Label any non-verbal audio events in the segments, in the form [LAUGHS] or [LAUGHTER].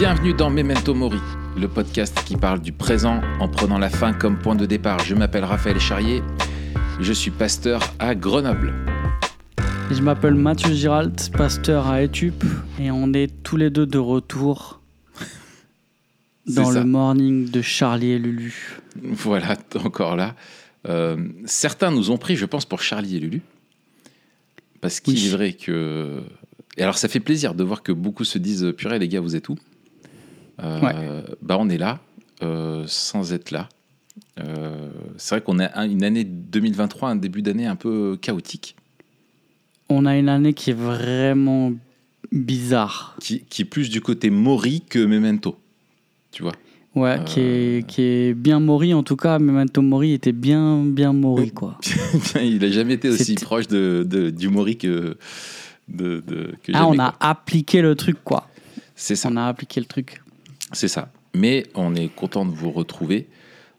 Bienvenue dans Memento Mori, le podcast qui parle du présent en prenant la fin comme point de départ. Je m'appelle Raphaël Charrier, je suis pasteur à Grenoble. Je m'appelle Mathieu Giralt, pasteur à Etup, et on est tous les deux de retour [LAUGHS] dans le morning de Charlie et Lulu. Voilà, encore là. Euh, certains nous ont pris, je pense, pour Charlie et Lulu. Parce qu'il est vrai que. Et alors, ça fait plaisir de voir que beaucoup se disent Purée, les gars, vous êtes où? Euh, bah, On est là, euh, sans être là. c'est vrai qu'on a une année 2023, un début d'année un peu chaotique. On a une année qui est vraiment bizarre. Qui, qui est plus du côté Mori que Memento. Tu vois Ouais, qui, est, qui est bien mori en tout cas. Memento Mori était bien, bien mori quoi. [LAUGHS] il n'a jamais été aussi proche de, de, du mori que, de, de que Ah, on a appliqué le truc quoi. C'est ça. On a appliqué le truc. C'est ça. Mais on est content de vous retrouver.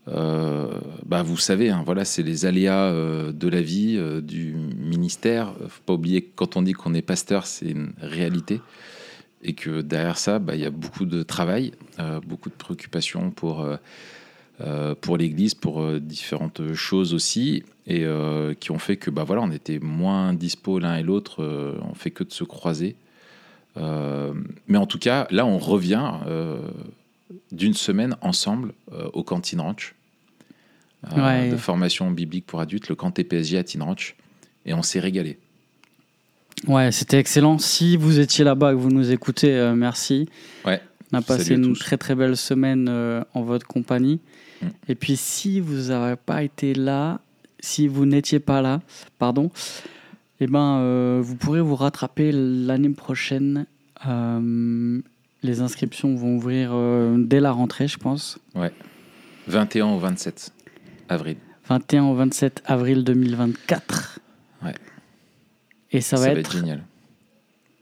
Euh, bah vous savez, hein, voilà, c'est les aléas euh, de la vie, euh, du ministère. Faut pas oublier que quand on dit qu'on est pasteur, c'est une réalité et que derrière ça, bah, il y a beaucoup de travail, beaucoup de préoccupations pour, pour l'Église, pour différentes choses aussi, et qui ont fait que bah, voilà, on était moins dispo l'un et l'autre, on fait que de se croiser. Mais en tout cas, là, on revient d'une semaine ensemble au Cantine Ranch, de formation biblique pour adultes, le camp TPSG à Tin Ranch, et on s'est régalé. Ouais, c'était excellent. Si vous étiez là-bas et que vous nous écoutez, euh, merci. Ouais. On a passé une très très belle semaine euh, en votre compagnie. Mm. Et puis si vous n'avez pas été là, si vous n'étiez pas là, pardon, eh ben, euh, vous pourrez vous rattraper l'année prochaine. les inscriptions vont ouvrir dès la rentrée, je pense. Ouais. 21 au 27 avril. 21 au 27 avril 2024. Ouais. Et ça, va, être, génial.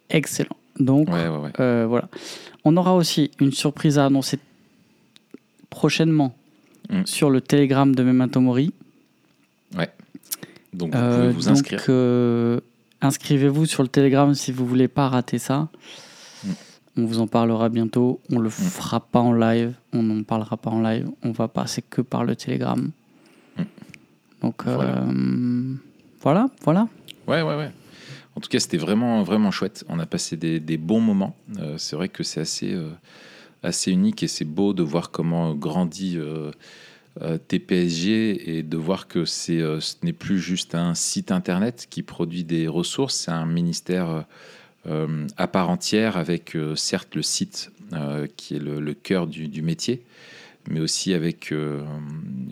Excellent. Donc, euh, voilà. On aura aussi une surprise à annoncer prochainement mm. sur le Telegram de Memento Mori. Donc, vous pouvez vous euh, inscrire. Euh, inscrivez-vous sur le Telegram si vous voulez pas rater ça. Mm. On vous en parlera bientôt. On le mm. fera pas en live. On n'en parlera pas en live. On va passer que par le Telegram. Donc, voilà. voilà, voilà. Ouais, ouais, ouais. En tout cas, c'était vraiment, vraiment chouette. On a passé des, bons moments. Euh, c'est vrai que c'est assez, euh, assez unique et c'est beau de voir comment grandit euh, TPSG et de voir que c'est, ce n'est plus juste un site internet qui produit des ressources, c'est un ministère à part entière avec certes le site qui est le, cœur du, métier, mais aussi avec,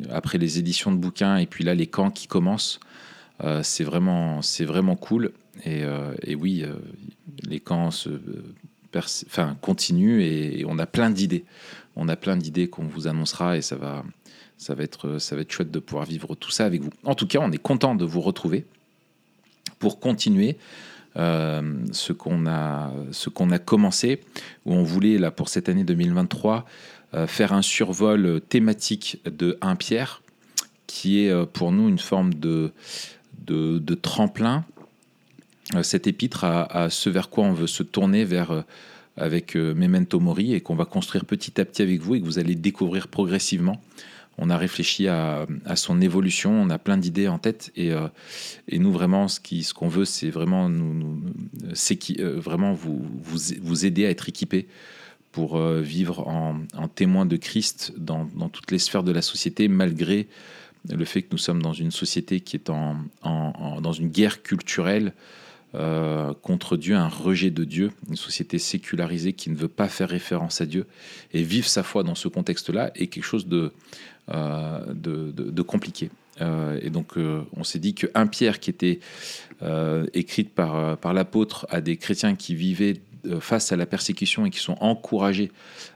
après les éditions de bouquins et puis là les camps qui commencent. c'est vraiment, vraiment cool euh, et, oui, euh, les camps se, enfin, continuent et, on a plein d'idées. On a plein d'idées qu'on vous annoncera et ça va, ça, va être, ça va être chouette de pouvoir vivre tout ça avec vous. En tout cas, on est content de vous retrouver pour continuer euh, ce qu'on a, ce a commencé, où on voulait, là, pour cette année 2023, faire un survol thématique de 1 Pierre, qui est pour nous une forme de, de, tremplin euh, cet épître à, ce vers quoi on veut se tourner vers euh, avec euh, Memento Mori et qu'on va construire petit à petit avec vous et que vous allez découvrir progressivement. On a réfléchi à, son évolution, on a plein d'idées en tête et, et, nous vraiment ce qui ce qu'on veut c'est vraiment nous, qui vraiment vous, vous, vous aider à être équipé pour vivre en, témoin de Christ dans, dans, toutes les sphères de la société malgré le fait que nous sommes dans une société qui est en, en dans une guerre culturelle euh, contre Dieu, un rejet de Dieu, une société sécularisée qui ne veut pas faire référence à Dieu et vivre sa foi dans ce contexte-là est quelque chose de, euh, de, compliqué. Euh, et donc on s'est dit que un Pierre qui était écrite par, par l'apôtre à des chrétiens qui vivaient face à la persécution et qui sont encouragés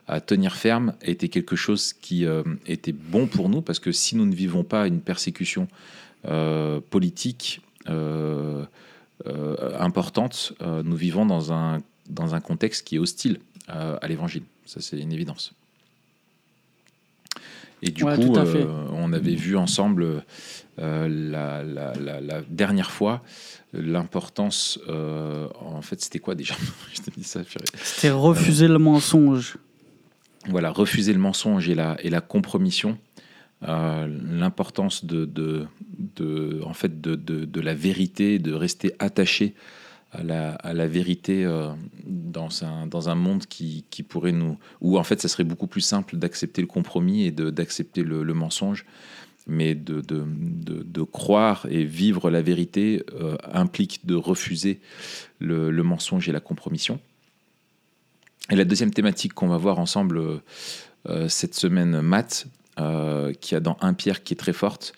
à tenir ferme était quelque chose qui était bon pour nous parce que si nous ne vivons pas une persécution politique, euh, importante, euh, nous vivons dans un, dans un contexte qui est hostile euh, à l'évangile. Ça, c'est une évidence. Et du coup, on avait vu ensemble la, la, la, dernière fois l'importance. en fait, c'était quoi déjà? [LAUGHS] C'était refuser le mensonge. voilà, refuser le mensonge et la, et la compromission, l'importance de, de, de, en fait de, de, la vérité, de rester attaché à la, vérité dans, un, dans un monde qui, qui, pourrait nous... où en fait ça serait beaucoup plus simple d'accepter le compromis et d'accepter le, mensonge mais de, de, de, croire et vivre la vérité euh, implique de refuser le, mensonge et la compromission. Et la deuxième thématique qu'on va voir ensemble euh, cette semaine, Matt, euh, qui a dans un Pierre qui est très forte,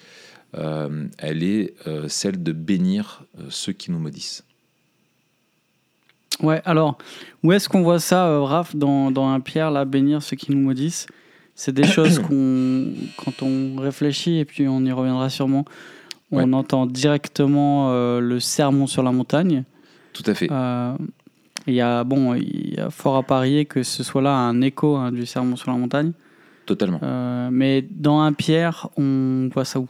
elle est celle de bénir ceux qui nous maudissent. Ouais, alors, où est-ce qu'on voit ça, Raph, dans, dans un Pierre, là, bénir ceux qui nous maudissent? C'est des [COUGHS] choses qu'on, quand on réfléchit, et puis on y reviendra sûrement, on entend directement euh, le sermon sur la montagne. Tout à fait. Euh, il y a bon, il y a fort à parier que ce soit là un écho hein, du sermon sur la montagne. Totalement. Euh, mais dans un Pierre, on voit ça où?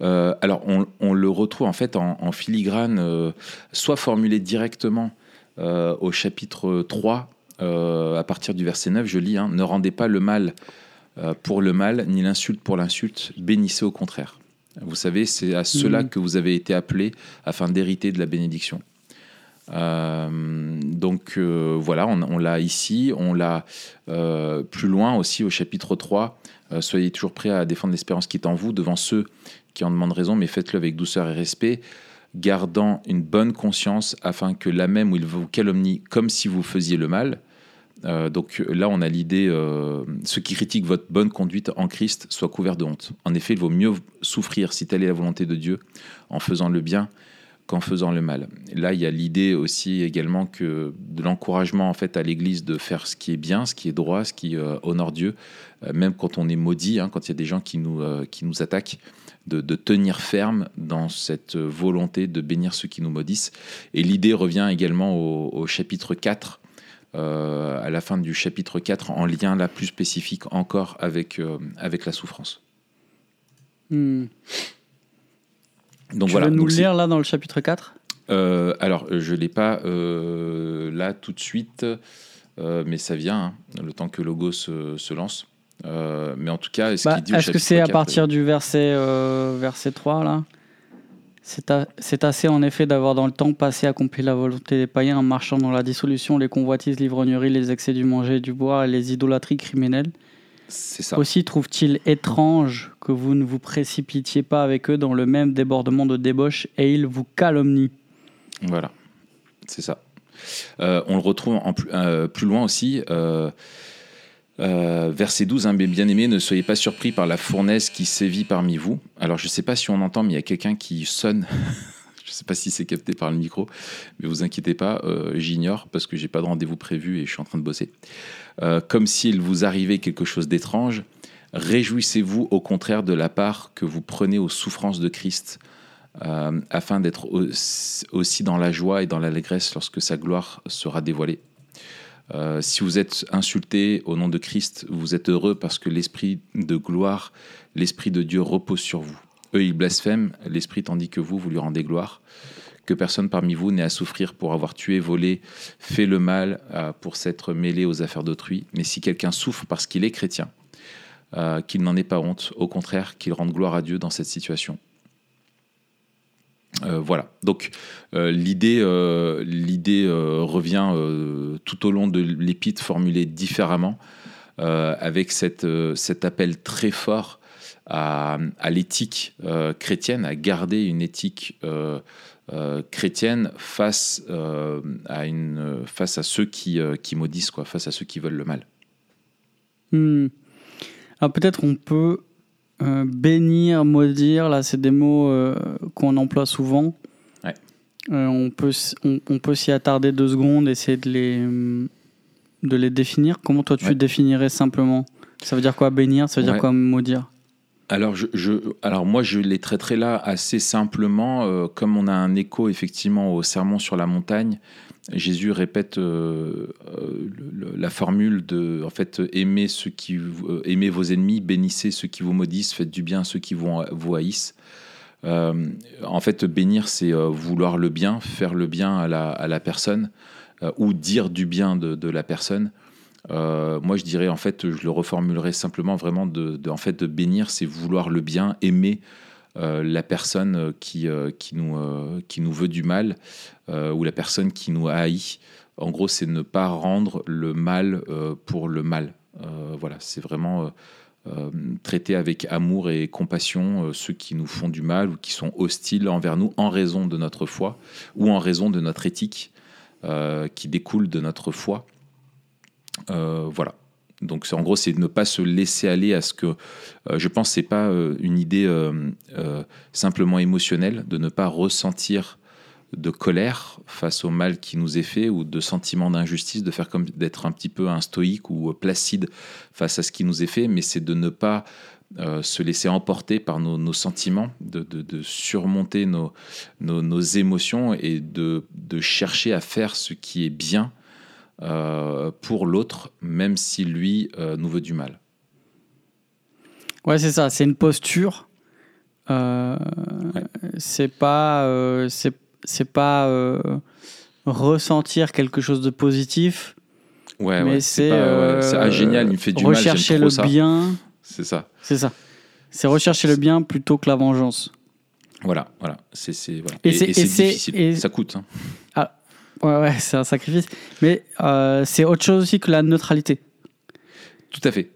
Alors, on, on, le retrouve en fait en, en filigrane, soit formulé directement au chapitre 3 euh, à partir du verset 9, je lis hein, Ne rendez pas le mal euh, pour le mal, ni l'insulte pour l'insulte, bénissez au contraire. Vous savez, c'est à cela mmh. que vous avez été appelés afin d'hériter de la bénédiction. Euh, donc voilà, on, l'a ici, on l'a plus loin aussi au chapitre 3. soyez toujours prêts à défendre l'espérance qui est en vous devant ceux qui en demandent raison, mais faites-le avec douceur et respect, gardant une bonne conscience afin que la même où il vous calomnie comme si vous faisiez le mal, euh, donc là, on a l'idée, euh, ceux qui critiquent votre bonne conduite en Christ soient couverts de honte. En effet, il vaut mieux souffrir, si telle est la volonté de Dieu, en faisant le bien qu'en faisant le mal. Là, il y a l'idée aussi également que de l'encouragement en fait à l'Église de faire ce qui est bien, ce qui est droit, ce qui euh, honore Dieu, même quand on est maudit, hein, quand il y a des gens qui nous, qui nous attaquent. De, tenir ferme dans cette volonté de bénir ceux qui nous maudissent. Et l'idée revient également au, chapitre 4 euh, à la fin du chapitre 4 en lien là plus spécifique encore avec, euh, avec la souffrance. Hmm. Donc tu voilà. nous le lire là dans le chapitre 4 euh, Alors, je ne l'ai pas là tout de suite, mais ça vient, hein, le temps que Logo se, se lance. mais en tout cas, est-ce bah, Est-ce que c'est à partir du verset, verset 3 là? C'est assez en effet d'avoir dans le temps passé accompli la volonté des païens en marchant dans la dissolution, les convoitises, l'ivrognerie, les excès du manger et du boire et les idolâtries criminelles. Ça. Aussi trouve-t-il étrange que vous ne vous précipitiez pas avec eux dans le même débordement de débauche et ils vous calomnient. Voilà, c'est ça. Euh, on le retrouve en plus, euh, plus loin aussi. Euh, verset 12, hein, bien aimé, ne soyez pas surpris par la fournaise qui sévit parmi vous. Alors je ne sais pas si on entend, mais il y a quelqu'un qui sonne. Je ne sais pas si c'est capté par le micro, mais vous inquiétez pas, euh, j'ignore parce que j'ai pas de rendez-vous prévu et je suis en train de bosser. Euh, comme s'il vous arrivait quelque chose d'étrange, réjouissez-vous au contraire de la part que vous prenez aux souffrances de Christ, afin d'être aussi dans la joie et dans l'allégresse lorsque sa gloire sera dévoilée. Euh, si vous êtes insulté au nom de Christ, vous êtes heureux parce que l'esprit de gloire, l'esprit de Dieu repose sur vous. Eux, ils blasphèment l'esprit tandis que vous, vous lui rendez gloire. Que personne parmi vous n'ait à souffrir pour avoir tué, volé, fait le mal, euh, pour s'être mêlé aux affaires d'autrui. Mais si quelqu'un souffre parce qu'il est chrétien, euh, qu'il n'en ait pas honte, au contraire, qu'il rende gloire à Dieu dans cette situation. Euh, voilà. Donc l'idée, revient tout au long de l'épître formulée différemment, avec cet appel très fort à, l'éthique chrétienne, à garder une éthique chrétienne face, à une, face à ceux qui, qui maudissent, quoi, face à ceux qui veulent le mal. Hmm. Alors peut-être on peut euh, bénir, maudire, là, c'est des mots euh, qu'on emploie souvent. Euh, on peut, on, peut s'y attarder deux secondes, essayer de les, de les définir. Comment toi tu définirais simplement? Ça veut dire quoi bénir? Ça veut dire quoi maudire? Alors, moi, je les traiterai là assez simplement, comme on a un écho effectivement au sermon sur la montagne. Jésus répète euh, euh, la formule de en fait aimez ceux qui euh, vos ennemis, bénissez ceux qui vous maudissent, faites du bien à ceux qui vous, vous haïssent. en fait, bénir, c'est vouloir le bien, faire le bien à la, à la personne ou dire du bien de, de la personne. Moi, je dirais en fait, je le reformulerai simplement vraiment de, en fait de bénir, c'est vouloir le bien, aimer la personne qui, qui, nous, qui nous veut du mal ou la personne qui nous haït. En gros, c'est ne pas rendre le mal pour le mal. voilà, c'est vraiment euh, traiter avec amour et compassion euh, ceux qui nous font du mal ou qui sont hostiles envers nous en raison de notre foi ou en raison de notre éthique euh, qui découle de notre foi. Voilà. Donc en gros, c'est de ne pas se laisser aller à ce que je pense c'est pas une idée simplement émotionnelle, de ne pas ressentir de colère face au mal qui nous est fait ou de sentiment d'injustice, de faire comme d'être un petit peu un stoïque ou placide face à ce qui nous est fait, mais c'est de ne pas euh, se laisser emporter par nos, sentiments, de, surmonter nos, émotions et de, chercher à faire ce qui est bien euh, pour l'autre, même si lui euh, nous veut du mal. Ouais, c'est ça, c'est une posture. C'est pas, c'est c'est pas euh, ressentir quelque chose de positif. Ouais, mais c'est euh, ah, génial, il me fait du rechercher mal, le bien. C'est ça. C'est ça. C'est rechercher le bien plutôt que la vengeance. Voilà, voilà. C'est voilà. et, c'est difficile. Ça coûte. Hein. Ah, ouais, ouais, c'est un sacrifice. Mais euh, c'est autre chose aussi que la neutralité. Tout à fait.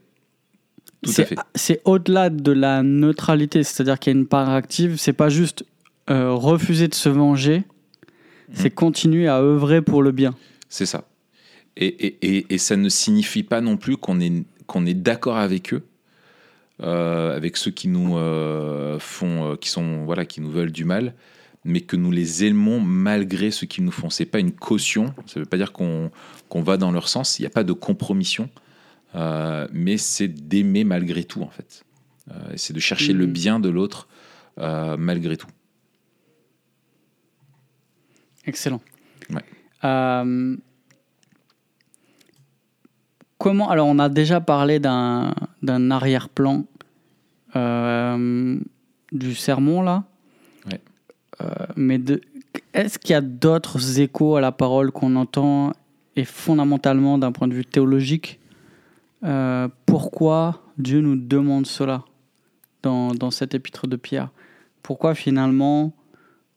Tout à fait. C'est au-delà de la neutralité, c'est-à-dire qu'il y a une part active. C'est pas juste euh, refuser de se venger, c'est hmm. continuer à œuvrer pour le bien. C'est ça. Et, et, et, ça ne signifie pas non plus qu'on est, qu'on est d'accord avec eux, euh, avec ceux qui nous font, qui sont, voilà, qui nous veulent du mal, mais que nous les aimons malgré ce qu'ils nous font. C'est pas une caution. Ça veut pas dire qu'on, va dans leur sens. Il n'y a pas de compromission, mais c'est d'aimer malgré tout en fait. c'est de chercher le hmm. bien de l'autre malgré tout. Excellent. Euh, comment alors on a déjà parlé d'un arrière-plan euh, du sermon là. Euh, mais est-ce qu'il y a d'autres échos à la parole qu'on entend et fondamentalement d'un point de vue théologique pourquoi Dieu nous demande cela dans, dans cet épître de Pierre? Pourquoi finalement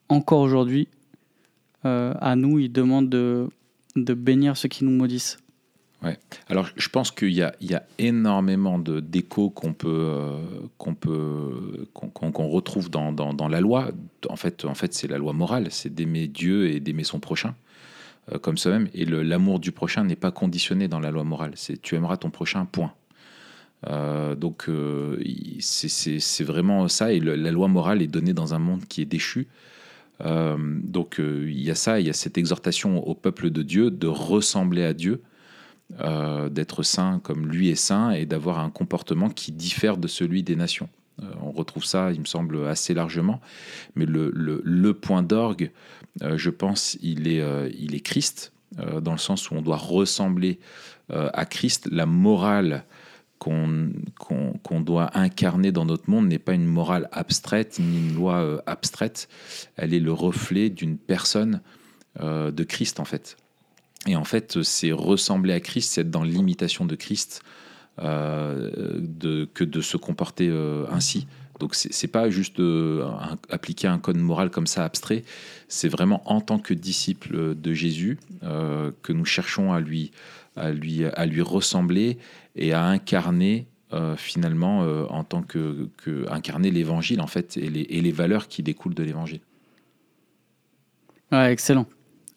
encore aujourd'hui euh, à nous, il demande de, de bénir ceux qui nous maudissent? Alors, je pense qu'il y a, énormément d'échos qu'on peut, euh, qu'on peut, qu'on retrouve dans, la loi. En fait, en fait, c'est la loi morale, c'est d'aimer Dieu et d'aimer son prochain euh, comme soi-même. Et l'amour du prochain n'est pas conditionné dans la loi morale. C'est tu aimeras ton prochain. Point. donc, c'est vraiment ça. Et la loi morale est donnée dans un monde qui est déchu. Euh, donc euh, il y a ça, il y a cette exhortation au peuple de Dieu de ressembler à Dieu, euh, d'être saint comme lui est saint et d'avoir un comportement qui diffère de celui des nations. on retrouve ça, il me semble, assez largement. Mais le, le, point d'orgue, je pense, il est, il est Christ, dans le sens où on doit ressembler à Christ. La morale qu'on doit incarner dans notre monde n'est pas une morale abstraite ni une loi euh, abstraite. Elle est le reflet d'une personne euh, de Christ, en fait. Et en fait, c'est ressembler à Christ, c'est être dans l'imitation de Christ euh, que de se comporter ainsi. Donc, c'est pas juste appliquer un code moral comme ça abstrait, c'est vraiment en tant que disciple de Jésus que nous cherchons à lui, à lui, à lui ressembler et à incarner euh, finalement euh, en tant que, incarner l'évangile en fait et les, valeurs qui découlent de l'évangile. Excellent.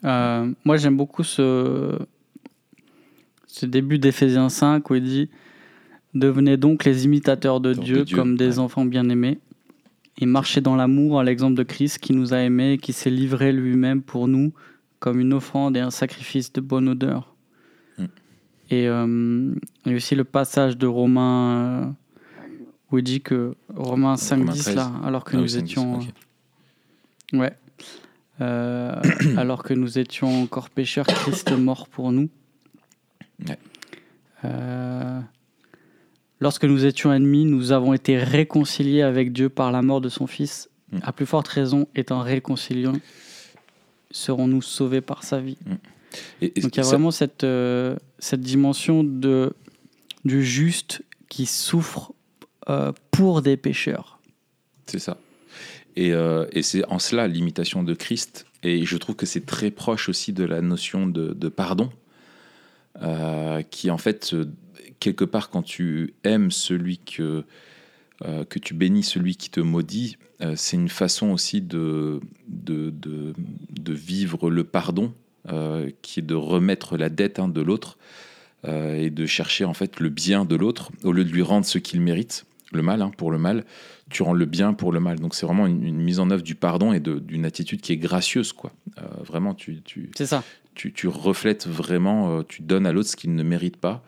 Euh, moi j'aime beaucoup ce, ce début d'Éphésiens 5 où il dit Devenez donc les imitateurs de, Dieu, comme des enfants bien-aimés et marchez dans l'amour à l'exemple de Christ qui nous a aimés et qui s'est livré lui-même pour nous comme une offrande et un sacrifice de bonne odeur. Et euh, il y a aussi le passage de Romain euh, où il dit que Romain 5.10 là, alors que ah nous étions. Ouais. Euh, [COUGHS] alors que nous étions encore pécheurs, Christ mort pour nous. lorsque nous étions ennemis, nous avons été réconciliés avec Dieu par la mort de son Fils. Mm. À plus forte raison, étant réconciliés, serons-nous sauvés par sa vie. Mm. Donc il y a vraiment cette, cette dimension de, du juste qui souffre euh, pour des pécheurs. C'est ça. Et, euh, et c'est en cela l'imitation de Christ. Et je trouve que c'est très proche aussi de la notion de, pardon, euh, qui en fait, quelque part, quand tu aimes celui que, que tu bénis, celui qui te maudit, c'est une façon aussi de, de, de, de vivre le pardon, qui est de remettre la dette hein, de l'autre et de chercher en fait le bien de l'autre au lieu de lui rendre ce qu'il mérite le mal hein, pour le mal, tu rends le bien pour le mal. Donc c'est vraiment une, mise en œuvre du pardon et d'une attitude qui est gracieuse, quoi. Euh, vraiment, tu, tu, c'est ça. Tu, tu, reflètes vraiment, euh, tu donnes à l'autre ce qu'il ne mérite pas.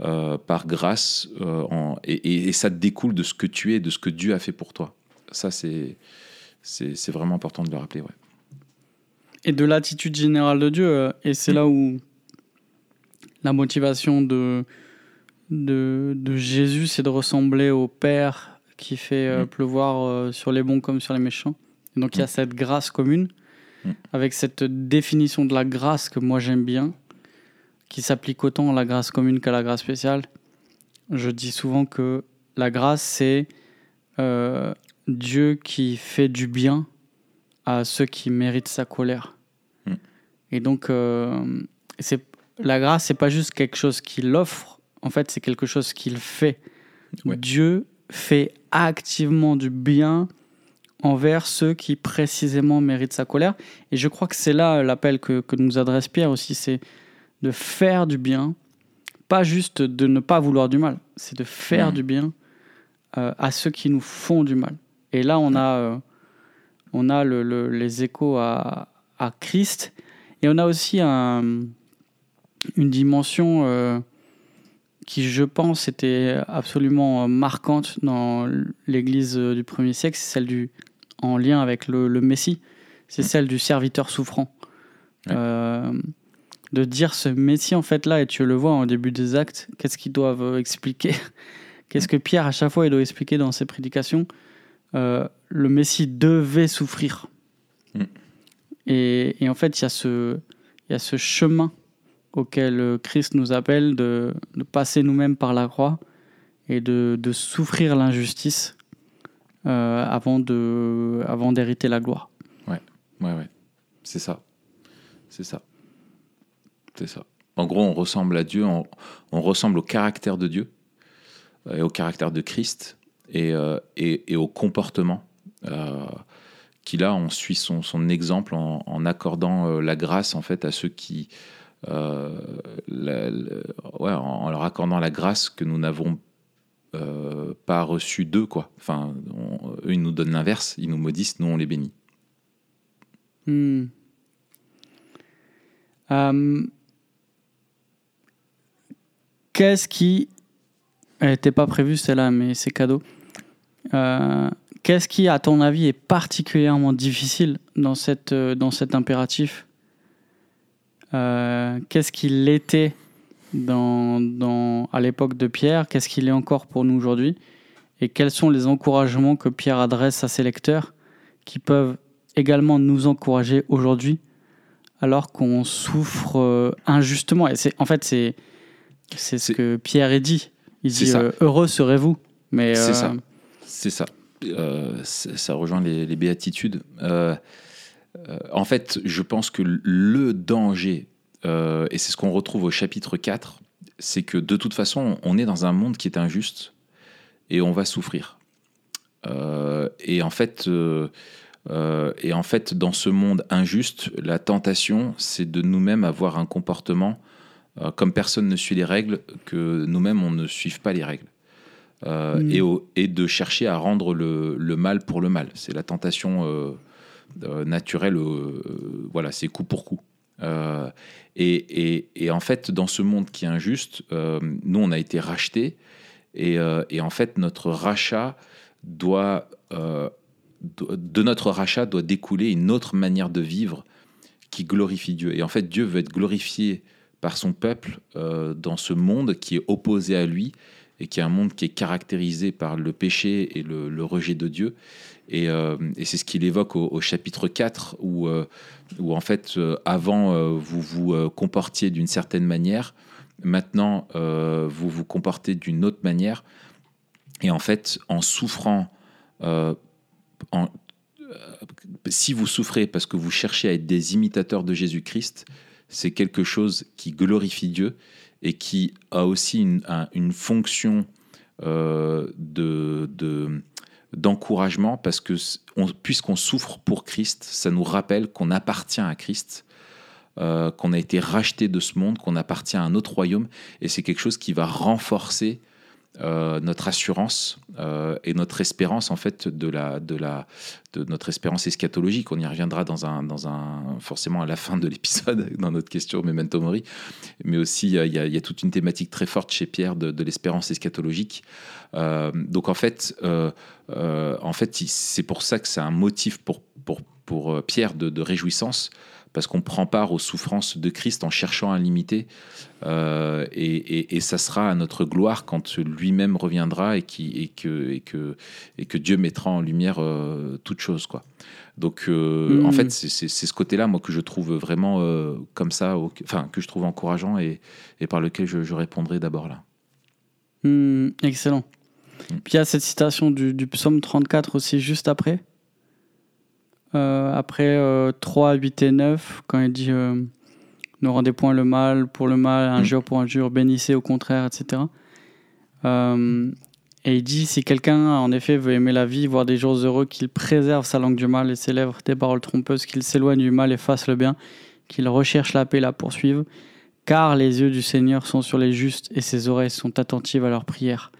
Euh, par grâce, en, et, et, ça découle de ce que tu es, de ce que Dieu a fait pour toi. Ça, c'est, c'est, vraiment important de le rappeler. Ouais. Et de l'attitude générale de Dieu, et c'est mm. là où la motivation de, de, de Jésus, c'est de ressembler au Père qui fait euh, mm. pleuvoir euh, sur les bons comme sur les méchants. donc il y a mm. cette grâce commune, mm. avec cette définition de la grâce que moi j'aime bien, qui s'applique autant à la grâce commune qu'à la grâce spéciale. Je dis souvent que la grâce, c'est euh, Dieu qui fait du bien à ceux qui méritent sa colère. Et donc, c'est la grâce, c'est pas juste quelque chose qu'il offre, en fait, c'est quelque chose qu'il fait. Dieu fait activement du bien envers ceux qui précisément méritent sa colère. Et je crois que c'est là l'appel que, nous adresse Pierre aussi, c'est de faire du bien, pas juste de ne pas vouloir du mal, c'est de faire du bien euh, à ceux qui nous font du mal. Et là, on a, euh, on a les échos à, Christ, et on a aussi une dimension... Euh, qui, je pense, était absolument euh, marquante dans l'Église euh, du premier siècle, c'est celle du, en lien avec le, Messie, c'est mm. celle du serviteur souffrant. Euh, de dire ce Messie, en fait, là, et tu le vois au début des actes, qu'est-ce qu'ils doivent expliquer? [LAUGHS] Qu'est-ce que Pierre, à chaque fois, il doit expliquer dans ses prédications? Le Messie devait souffrir. Mm. Et, et, en fait, il y, a ce, il y a ce chemin auquel euh, Christ nous appelle de, passer nous-mêmes par la croix et de, souffrir l'injustice euh, avant, de, avant d'hériter la gloire. Ouais, ouais, ouais. C'est ça. C'est ça. C'est ça. En gros, on ressemble à Dieu, on, ressemble au caractère de Dieu euh, et au caractère de Christ et, et, au comportement. qui là, on suit son, son exemple en, en accordant la grâce en fait à ceux qui, euh, en, leur accordant la grâce que nous n'avons euh, pas reçue d'eux. Quoi. Enfin, eux, ils nous donnent l'inverse, ils nous maudissent, nous, on les bénit. Hmm. Euh, qu'est-ce qui. Elle n'était pas prévue celle-là, mais c'est cadeau. Qu'est-ce qui, à ton avis, est particulièrement difficile dans, cette, dans cet impératif? euh, qu'est-ce qu'il était dans, dans, à l'époque de Pierre, qu'est-ce qu'il est encore pour nous aujourd'hui, et quels sont les encouragements que Pierre adresse à ses lecteurs qui peuvent également nous encourager aujourd'hui alors qu'on souffre euh, injustement? Et c'est, en fait, c'est, c'est ce que Pierre est dit. Il dit euh, Heureux serez-vous. Mais, c'est ça. C'est ça. ça rejoint les, les béatitudes. Euh, en fait, je pense que le danger, euh, et c'est ce qu'on retrouve au chapitre 4, c'est que de toute façon, on est dans un monde qui est injuste et on va souffrir. Euh, et en fait, et en fait, dans ce monde injuste, la tentation, c'est de nous-mêmes avoir un comportement comme personne ne suit les règles, que nous-mêmes on ne suive pas les règles. Mm. et, et, de chercher à rendre le, le, mal pour le mal. C'est la tentation naturel, euh, voilà, c'est coup pour coup. Euh, et, en fait, dans ce monde qui est injuste, nous, on a été rachetés. Et, en fait, notre rachat doit, de notre rachat doit découler une autre manière de vivre qui glorifie Dieu. Et en fait, Dieu veut être glorifié par son peuple dans ce monde qui est opposé à lui et qui est un monde qui est caractérisé par le péché et le rejet de Dieu. Euh, et, c'est ce qu'il évoque au, chapitre 4, où, euh, où en fait, euh, avant, vous vous comportiez d'une certaine manière, maintenant vous vous comportez d'une autre manière. Et en fait, en souffrant, si vous souffrez parce que vous cherchez à être des imitateurs de Jésus-Christ, c'est quelque chose qui glorifie Dieu et qui a aussi une, fonction euh, de, d'encouragement parce que puisqu'on souffre pour Christ, ça nous rappelle qu'on appartient à Christ, euh, qu'on a été racheté de ce monde, qu'on appartient à un autre royaume, et c'est quelque chose qui va renforcer euh, notre assurance euh, et notre espérance en fait de la de la de notre espérance eschatologique. On y reviendra dans un dans un forcément à la fin de l'épisode [LAUGHS] dans notre question Memento Mori, mais aussi il il y a toute une thématique très forte chez Pierre de, l'espérance eschatologique. Euh, donc en fait en fait c'est pour ça que c'est un motif pour pour pour Pierre de réjouissance parce qu'on prend part aux souffrances de Christ en cherchant à l'imiter. Euh, et, ça sera à notre gloire quand lui-même reviendra et, qui, que, et, que, et que Dieu mettra en lumière euh, toute chose. Quoi. Donc, euh, en mm. fait, c'est ce côté-là, moi, que je trouve vraiment comme ça, enfin, que je trouve encourageant et, par lequel je, répondrai d'abord là. Mm, excellent. Mm. Puis il y a cette citation du, du psaume 34 aussi, juste après. Euh, après 3, euh, 8 et 9, quand il dit euh, ne rendez point le mal pour le mal, injure pour injure, bénissez au contraire, etc. et il dit si quelqu'un, en effet, veut aimer la vie, voir des jours heureux, qu'il préserve sa langue du mal et ses lèvres des paroles trompeuses, qu'il s'éloigne du mal et fasse le bien, qu'il recherche la paix et la poursuive, car les yeux du Seigneur sont sur les justes et ses oreilles sont attentives à leurs prières.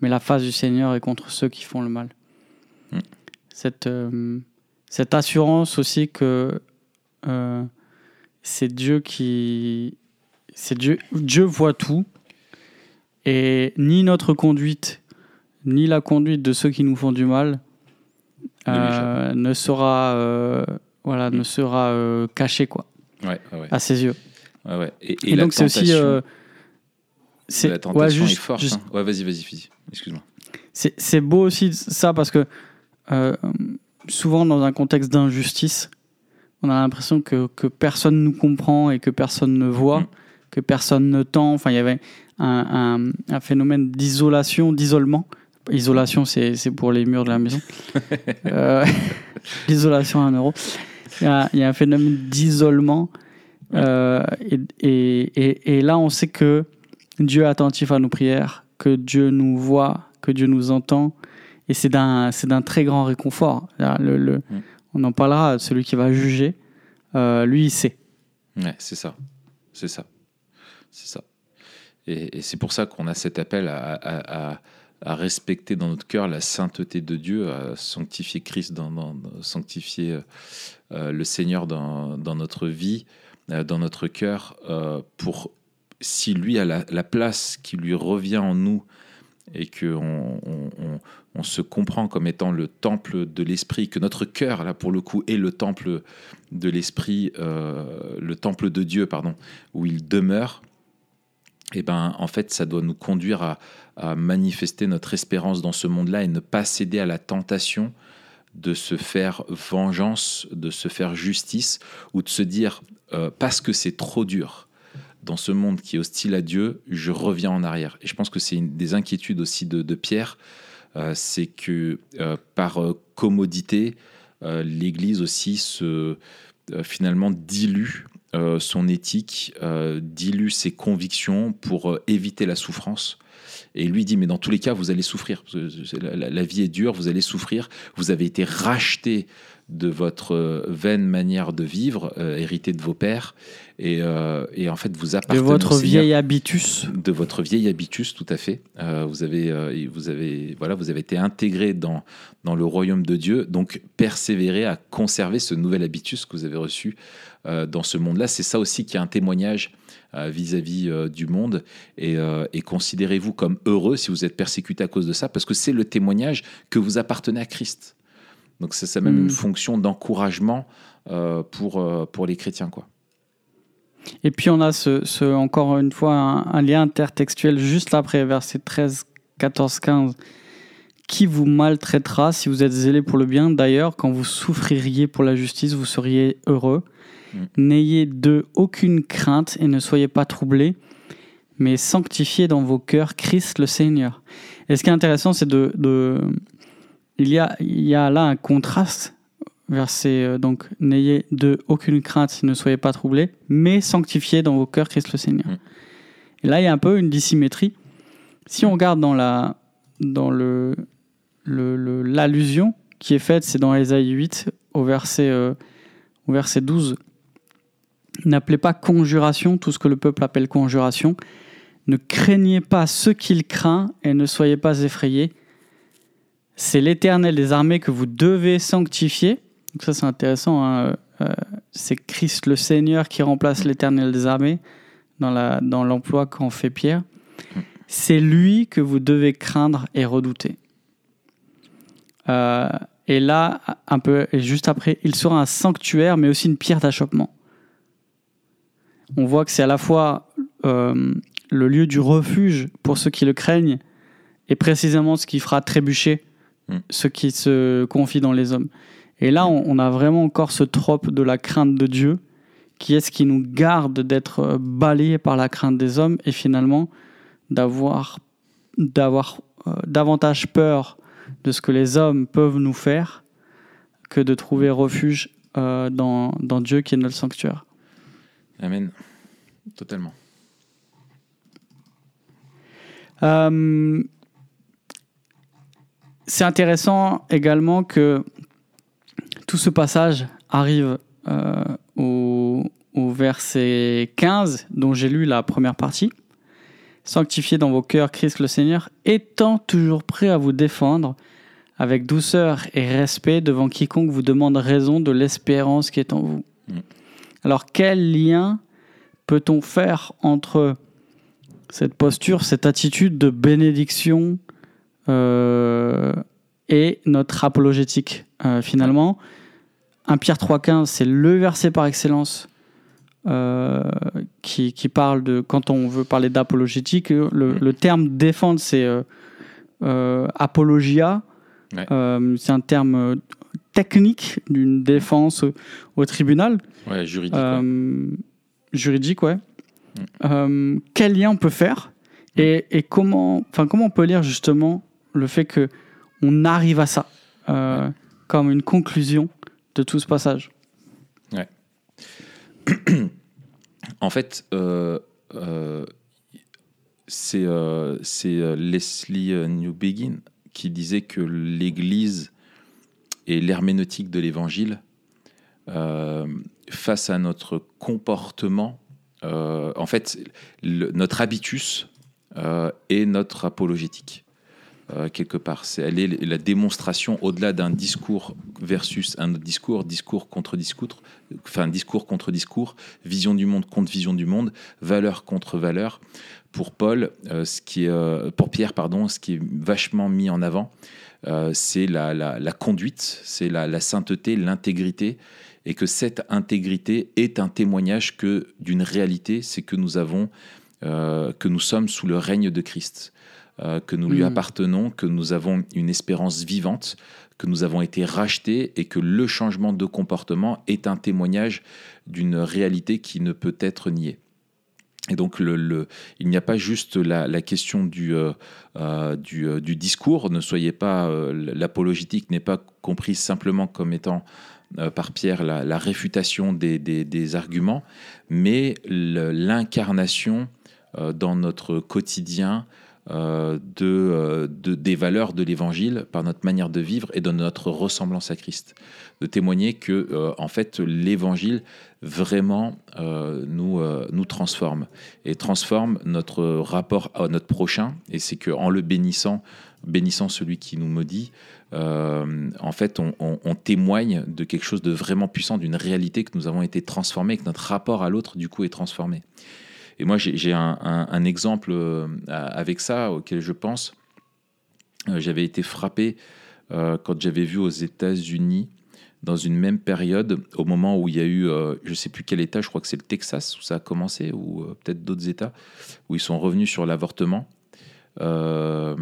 Mais la face du Seigneur est contre ceux qui font le mal. Mm. Cette cette assurance aussi que euh, c'est Dieu qui. C'est Dieu, Dieu voit tout. Et ni notre conduite, ni la conduite de ceux qui nous font du mal euh, ne sera, euh, voilà, ne sera cachée quoi, à ses yeux. Et, donc c'est aussi. c'est la tentation est forte. Hein. Ouais, vas-y, vas-y, vas-y. Excuse-moi. C'est beau aussi ça parce que souvent dans un contexte d'injustice, on a l'impression que, que, personne nous comprend et que personne ne voit, mm. que personne ne tend. Enfin, il y avait un, un, phénomène d'isolation, d'isolement. Isolation, c'est pour les murs de la maison. [LAUGHS] euh, [LAUGHS] L'isolation à un euro. Il y, a, il y a un phénomène d'isolement. Euh, et, et, et, là, on sait que Dieu est attentif à nos prières, que Dieu nous voit, que Dieu nous entend, et c'est d'un, c'est d'un très grand réconfort. Le, le, mm. On en parlera, celui qui va juger, euh, lui, il sait. Ouais, c'est ça. C'est ça. C'est ça. Et, c'est pour ça qu'on a cet appel à, à, à, respecter dans notre cœur la sainteté de Dieu, à sanctifier Christ, dans, dans sanctifier euh, le Seigneur dans, dans, notre vie, euh, dans notre cœur, pour si lui a la, la, place qui lui revient en nous et qu'on on, se comprend comme étant le temple de l'esprit, que notre cœur, là pour le coup, est le temple de l'esprit, euh, le temple de Dieu, pardon, où il demeure, eh ben en fait ça doit nous conduire à, manifester notre espérance dans ce monde-là et ne pas céder à la tentation de se faire vengeance, de se faire justice, ou de se dire euh, parce que c'est trop dur dans ce monde qui est hostile à Dieu, je reviens en arrière. Et je pense que c'est une des inquiétudes aussi de, Pierre, euh, c'est que euh, par euh, commodité, l'Église aussi se finalement dilue son éthique, dilue ses convictions pour éviter la souffrance. Et lui dit, mais dans tous les cas, vous allez souffrir. La, la vie est dure, vous allez souffrir. Vous avez été racheté de votre euh, vaine manière de vivre, euh, héritée de vos pères, et, euh, et, en fait vous appartenez de votre vieil habitus, de votre vieil habitus, tout à fait. vous avez, vous avez, voilà, vous avez été intégré dans dans le royaume de Dieu, donc persévérer à conserver ce nouvel habitus que vous avez reçu dans ce monde-là. C'est ça aussi qui est un témoignage vis-à-vis du monde. Et, et considérez-vous comme heureux si vous êtes persécuté à cause de ça, parce que c'est le témoignage que vous appartenez à Christ. Donc c'est même une hmm. fonction d'encouragement euh, pour, euh, pour les chrétiens. Quoi. Et puis on a ce, encore une fois un, lien intertextuel juste après, verset 13, 14, 15. Qui vous maltraitera si vous êtes zélé pour le bien D'ailleurs, quand vous souffririez pour la justice, vous seriez heureux. Hmm. N'ayez de aucune crainte et ne soyez pas troublés, mais sanctifiez dans vos cœurs Christ le Seigneur. Et ce qui est intéressant, c'est de, de, il, y a, il y a là un contraste. Verset, euh, donc, n'ayez de aucune crainte, ne soyez pas troublés, mais sanctifiez dans vos cœurs Christ le Seigneur. Mm. Et là, il y a un peu une dissymétrie. Si on regarde dans la, dans le, le- l'allusion qui est faite, c'est dans Ésaïe 8, au verset, euh, au verset 12. N'appelez pas conjuration tout ce que le peuple appelle conjuration. Ne craignez pas ce qu'il craint et ne soyez pas effrayés. C'est l'Éternel des armées que vous devez sanctifier. Donc ça c'est intéressant. hein. Euh, c'est Christ le Seigneur qui remplace l'Éternel des armées dans, l'emploi qu'en fait Pierre. C'est lui que vous devez craindre et redouter. Euh, et là, un peu juste après, il sera un sanctuaire, mais aussi une pierre d'achoppement. On voit que c'est à la fois euh, le lieu du refuge pour ceux qui le craignent, et précisément ce qui fera trébucher Mm. ceux qui se confient dans les hommes. Et là, on, on a vraiment encore ce trope de la crainte de Dieu, qui est ce qui nous garde d'être euh, balayés par la crainte des hommes, et finalement d'avoir d'avoir euh, davantage peur de ce que les hommes peuvent nous faire que de trouver refuge euh, dans, dans Dieu qui est notre sanctuaire. Amen. Totalement. Euh, c'est intéressant également que tout ce passage arrive euh, au, au verset 15, dont j'ai lu la première partie. Sanctifiez dans vos cœurs Christ le Seigneur, étant toujours prêt à vous défendre avec douceur et respect devant quiconque vous demande raison de l'espérance qui est en vous. Mm. Alors quel lien peut-on faire entre cette posture, cette attitude de bénédiction et notre apologétique Euh, Finalement, 1 Pierre 3,15, c'est le verset par excellence euh, qui, qui parle de, quand on veut parler d'apologétique, le, le terme défendre, c'est euh, euh, apologia. Ouais. Euh, c'est un terme euh, technique d'une défense au, au tribunal. Ouais, juridique. ouais. Euh, juridique, ouais. Euh, quel lien on peut faire et, et comment, comment on peut lire justement le fait que on arrive à ça euh, comme une conclusion de tout ce passage. [CLEARS THROAT] En fait, euh, euh, c'est Leslie Newbegin qui disait que l'Église et l'herméneutique de l'Évangile, face à notre comportement, en fait, le- notre habitus est notre apologétique. Euh, quelque part, c'est elle est la démonstration au-delà d'un discours versus un autre discours, discours contre discours, enfin discours contre discours, vision du monde contre vision du monde, valeur contre valeur. Pour Paul, euh, ce qui est, euh, pour Pierre, pardon, ce qui est vachement mis en avant, c'est la, la- conduite, c'est la, la sainteté, l'intégrité, et que cette intégrité est un témoignage que d'une réalité, c'est que nous avons, que nous sommes sous le règne de Christ, euh, que nous lui Mhm. appartenons, que nous avons une espérance vivante, que nous avons été rachetés et que le changement de comportement est un témoignage d'une réalité qui ne peut être niée. Et donc, le, le- il n'y a pas juste la, la question du, euh, euh, du, du discours. Ne soyez pas. euh, L'apologétique n'est pas comprise simplement comme étant euh, par Pierre la, la réfutation des, des- des arguments, mais l'incarnation dans notre quotidien euh, euh, de- des valeurs de l'Évangile par notre manière de vivre et de notre ressemblance à Christ. De témoigner que, euh, en fait, l'Évangile vraiment nous, nous transforme et transforme notre rapport à notre prochain. Et c'est qu'en le bénissant, bénissant celui qui nous maudit, en fait, on, on- on témoigne de quelque chose de vraiment puissant, d'une réalité que nous avons été transformés, que notre rapport à l'autre, du coup, est transformé. Et moi, j'ai un, exemple euh, avec ça auquel je pense. Euh, J'avais été frappé euh, quand j'avais vu aux États-Unis, dans une même période, au moment où il y a eu, je ne sais plus quel État, je crois que c'est le Texas où ça a commencé, ou peut-être d'autres États, où ils sont revenus sur l'avortement. Les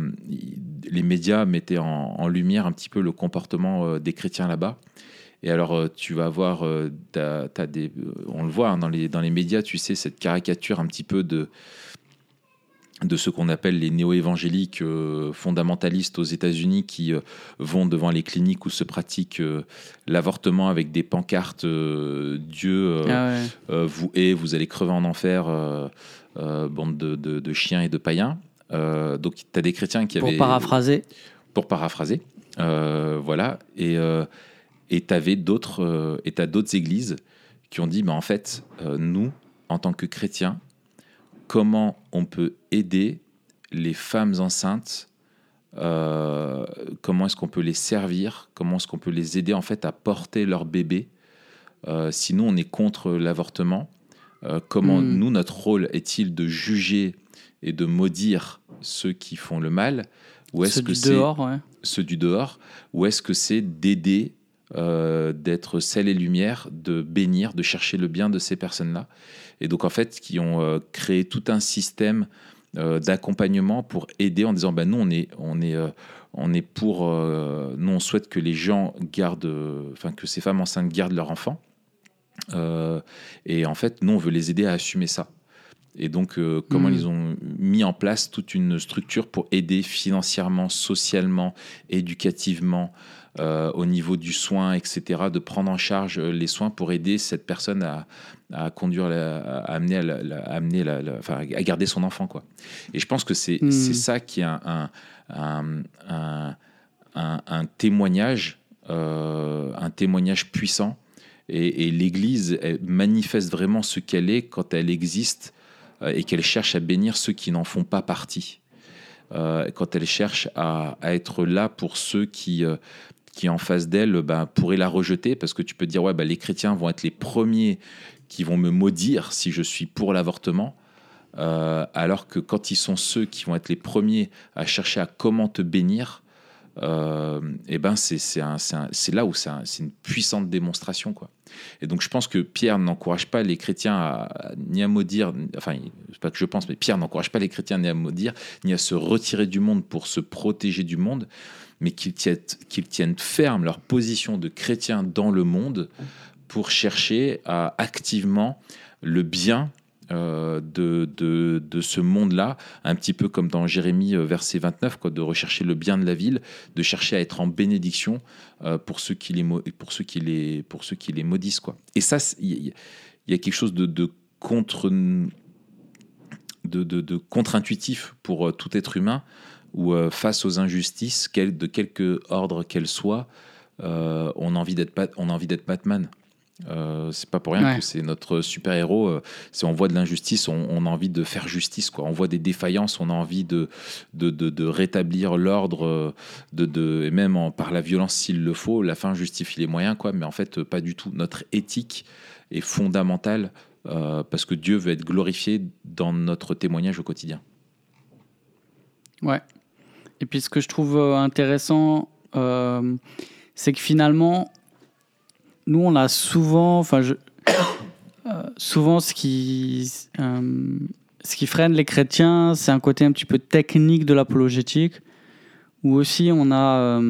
médias mettaient en, lumière un petit peu le comportement des chrétiens là-bas. Et alors, euh, tu vas voir, euh, t'as des, euh, on le voit hein, dans, les, dans les médias, tu sais, cette caricature un petit peu de, de ce qu'on appelle les néo-évangéliques euh, fondamentalistes aux États-Unis qui euh, vont devant les cliniques où se pratique euh, l'avortement avec des pancartes Dieu Ah ouais. vous hait, vous allez crever en enfer, bande de, de- de chiens et de païens. donc tu as des chrétiens qui Pour avaient paraphraser. pour paraphraser. Voilà. Et et t'avais d'autres euh, et t'as d'autres églises qui ont dit, mais en fait, euh, nous, en tant que chrétiens, comment on peut aider les femmes enceintes euh, Comment est-ce qu'on peut les servir Comment est-ce qu'on peut les aider en fait à porter leur bébé Euh, Sinon, on est contre l'avortement. Euh, comment Hmm. nous, notre rôle est-il de juger et de maudire ceux qui font le mal? Ou est-ce que c'est ceux du dehors? Ou est-ce que c'est d'aider, euh, d'être sel et lumière, de bénir, de chercher le bien de ces personnes-là Et donc, en fait, qui ont euh, créé tout un système euh, d'accompagnement pour aider en disant bah, nous, on est, on est, on est pour. nous, on souhaite que les gens gardent. Enfin, que ces femmes enceintes gardent leur enfant. Et en fait, nous, on veut les aider à assumer ça. Et donc, euh, comment Mhm. ils ont mis en place toute une structure pour aider financièrement, socialement, éducativement, euh, au niveau du soin, etc., de prendre en charge euh, les soins pour aider cette personne à, à conduire, la- à amener, à, la- la- à amener la- enfin, à garder son enfant. Quoi. Et je pense que c'est c'est ça qui est un, un, un, témoignage, euh, un témoignage puissant. Et, et l'Église manifeste vraiment ce qu'elle est quand elle existe et qu'elle cherche à bénir ceux qui n'en font pas partie. Euh, quand elle cherche à, à être là pour ceux qui, euh, qui en face d'elle ben, pourraient la rejeter, parce que tu peux dire, ouais, ben, les chrétiens vont être les premiers qui vont me maudire si je suis pour l'avortement. Euh, alors que quand ils sont ceux qui vont être les premiers à chercher à comment te bénir, euh, et ben c'est là où c'est un- c'est une puissante démonstration quoi. Et donc je pense que Pierre n'encourage pas les chrétiens ni à maudire, enfin c'est pas que je pense, mais Pierre n'encourage pas les chrétiens ni à maudire, ni à se retirer du monde pour se protéger du monde, mais qu'ils tiennent, qu'ils tiennent ferme leur position de chrétien dans le monde pour chercher à activement le bien euh, de, de, de ce monde-là, un petit peu comme dans Jérémie euh, verset 29, quoi, de rechercher le bien de la ville, de chercher à être en bénédiction euh, pour, ceux qui les, pour, ceux qui les, pour ceux qui les maudissent. Quoi. Et ça, il y, a- quelque chose de, de contre de, de, contre-intuitif pour tout être humain, où euh, face aux injustices, quel- de quelque ordre qu'elles soient, euh, on a envie d'être Batman. Euh, c'est pas pour rien Ouais. que c'est notre super héros. euh, si on voit de l'injustice, on, on a envie de faire justice. Quoi. On voit des défaillances, on a envie de, de, de- de rétablir l'ordre, euh, de, de, et même en- par la violence s'il le faut. La fin justifie les moyens, quoi. Mais en fait, pas du tout. Notre éthique est fondamentale euh, parce que Dieu veut être glorifié dans notre témoignage au quotidien. Ouais. Et puis ce que je trouve euh, intéressant, euh, c'est que finalement, nous, on a souvent, enfin, je, [COUGHS] euh, souvent ce qui, ce qui freine les chrétiens, c'est un côté un petit peu technique de l'apologétique, où aussi on a,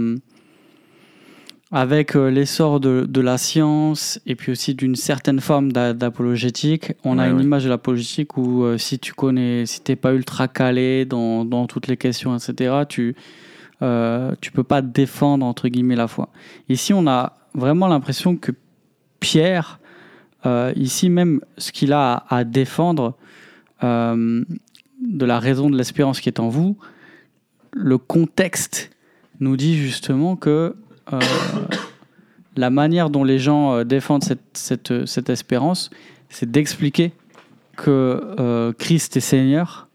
avec euh, l'essor de, de la science et puis aussi d'une certaine forme d'a- d'apologétique, on a une ouais. image de l'apologétique où euh, si tu connais, si t'es pas ultra calé dans, dans toutes les questions, etc., tu euh, tu peux pas défendre entre guillemets la foi. Ici, on a vraiment l'impression que Pierre, euh, ici même, ce qu'il a à, à défendre de la raison de l'espérance qui est en vous, le contexte nous dit justement que euh, [COUGHS] la manière dont les gens euh, défendent cette, cette, cette espérance, c'est d'expliquer que euh, Christ est Seigneur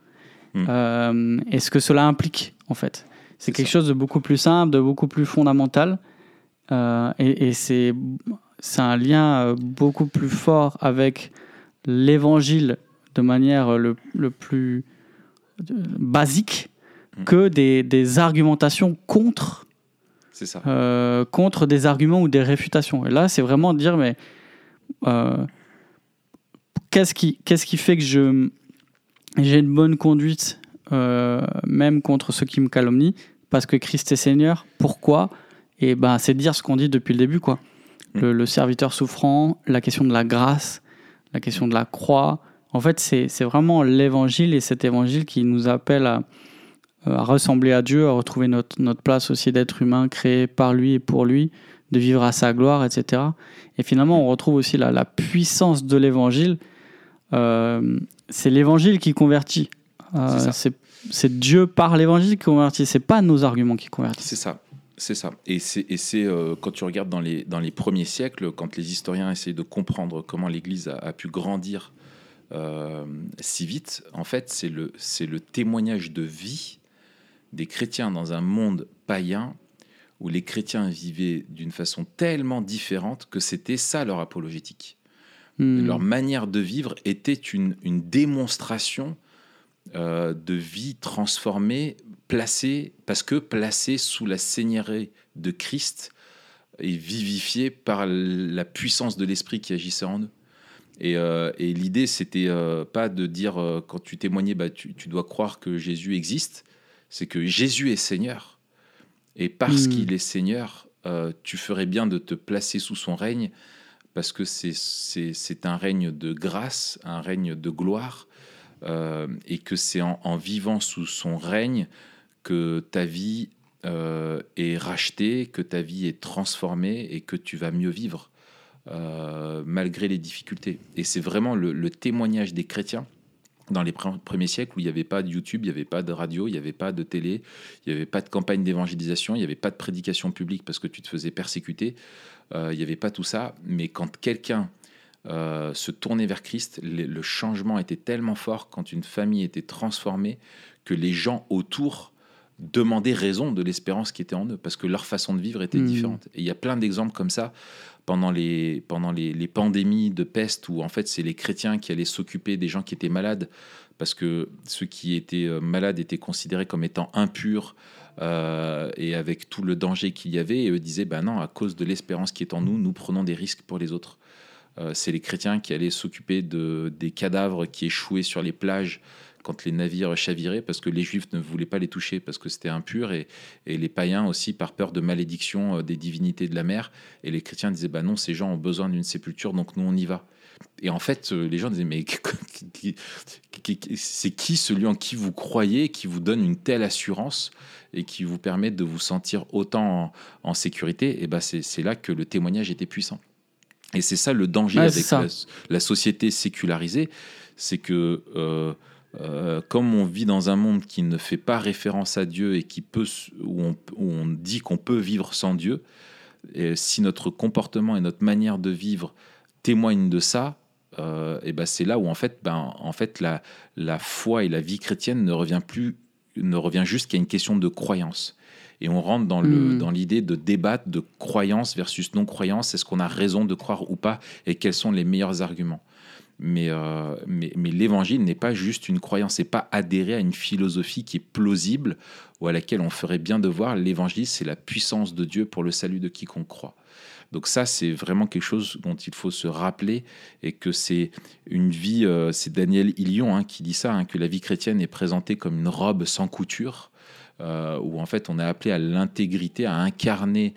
Mm. euh, et ce que cela implique en fait. C'est quelque ça. chose de beaucoup plus simple, de beaucoup plus fondamental euh, et, et c'est un lien euh, beaucoup plus fort avec l'évangile de manière le, le plus euh, basique Mm. que des, des argumentations contre ça. euh, contre des arguments ou des réfutations. Et là, c'est vraiment dire, mais euh, qu'est-ce qui, qu'est-ce qui fait que je, j'ai une bonne conduite, euh, même contre ceux qui me calomnient, parce que Christ est Seigneur. Pourquoi? Et ben, c'est dire ce qu'on dit depuis le début, quoi. Le, le serviteur souffrant, la question de la grâce, la question de la croix, En fait, c'est vraiment l'évangile et cet évangile qui nous appelle à, à ressembler à Dieu, à retrouver notre, notre place aussi d'être humain créé par lui et pour lui, de vivre à sa gloire, etc. Et finalement, on retrouve aussi la, la puissance de l'évangile. Euh, c'est l'évangile qui convertit. Euh, c'est Dieu par l'évangile qui convertit. C'est pas nos arguments qui convertissent. C'est ça. C'est ça. Et c'est euh, quand tu regardes dans les, dans les premiers siècles, quand les historiens essayent de comprendre comment l'Église a, a, pu grandir euh, si vite, en fait, c'est le, le témoignage de vie des chrétiens dans un monde païen où les chrétiens vivaient d'une façon tellement différente que c'était ça leur apologétique. Hmm. Leur manière de vivre était une, une démonstration euh, de vie transformée, placée, parce que placée sous la seigneurie de Christ et vivifiée par la puissance de l'esprit qui agissait en eux. Et, euh, l'idée, c'était euh, pas de dire quand tu témoignais, bah, tu, dois croire que Jésus existe, c'est que Jésus est Seigneur. Et parce hmm. qu'il est Seigneur, tu ferais bien de te placer sous son règne, parce que c'est un règne de grâce, un règne de gloire, euh, et que c'est en, vivant sous son règne que ta vie euh, est rachetée, que ta vie est transformée et que tu vas mieux vivre euh, malgré les difficultés. Et c'est vraiment le, témoignage des chrétiens dans les premiers siècles où il n'y avait pas de YouTube, il n'y avait pas de radio, il n'y avait pas de télé, il n'y avait pas de campagne d'évangélisation, il n'y avait pas de prédication publique parce que tu te faisais persécuter, il n'y avait pas tout ça. Mais quand quelqu'un euh, se tourner vers Christ, le, changement était tellement fort quand une famille était transformée que les gens autour demandaient raison de l'espérance qui était en eux, parce que leur façon de vivre était hmm. différente. Et il y a plein d'exemples comme ça pendant les, pendant les, pandémies de peste, où en fait c'est les chrétiens qui allaient s'occuper des gens qui étaient malades, parce que ceux qui étaient euh, malades étaient considérés comme étant impurs, euh, et avec tout le danger qu'il y avait, et eux disaient, ben non, à cause de l'espérance qui est en nous, nous prenons des risques pour les autres. Euh, c'est les chrétiens qui allaient s'occuper de, des cadavres qui échouaient sur les plages quand les navires chaviraient, parce que les juifs ne voulaient pas les toucher, parce que c'était impur, et, les païens aussi par peur de malédiction euh, des divinités de la mer. Et les chrétiens disaient, bah non, ces gens ont besoin d'une sépulture, donc nous on y va. Et en fait, euh, les gens disaient, mais [LAUGHS] c'est qui celui en qui vous croyez, qui vous donne une telle assurance et qui vous permet de vous sentir autant en, sécurité? Et ben c'est là que le témoignage était puissant. Et c'est ça le danger avec la, société sécularisée, c'est que euh, euh, comme on vit dans un monde qui ne fait pas référence à Dieu et qui peut, où, on, dit qu'on peut vivre sans Dieu, et si notre comportement et notre manière de vivre témoignent de ça, euh, et ben c'est là où en fait, ben, en fait la, la foi et la vie chrétienne ne revient plus, ne revient juste qu'à une question de croyance et on rentre dans, le, hmm. dans l'idée de débattre de croyance versus non-croyance. Est-ce qu'on a raison de croire ou pas et quels sont les meilleurs arguments mais, euh, mais, mais l'évangile n'est pas juste une croyance, c'est pas adhérer à une philosophie qui est plausible ou à laquelle on ferait bien de voir. L'évangile, c'est la puissance de Dieu pour le salut de quiconque croit. Donc ça, c'est vraiment quelque chose dont il faut se rappeler et que c'est une vie, euh, c'est Daniel Ilion hein, qui dit ça, hein, que la vie chrétienne est présentée comme une robe sans couture euh, où en fait on est appelé à l'intégrité, à incarner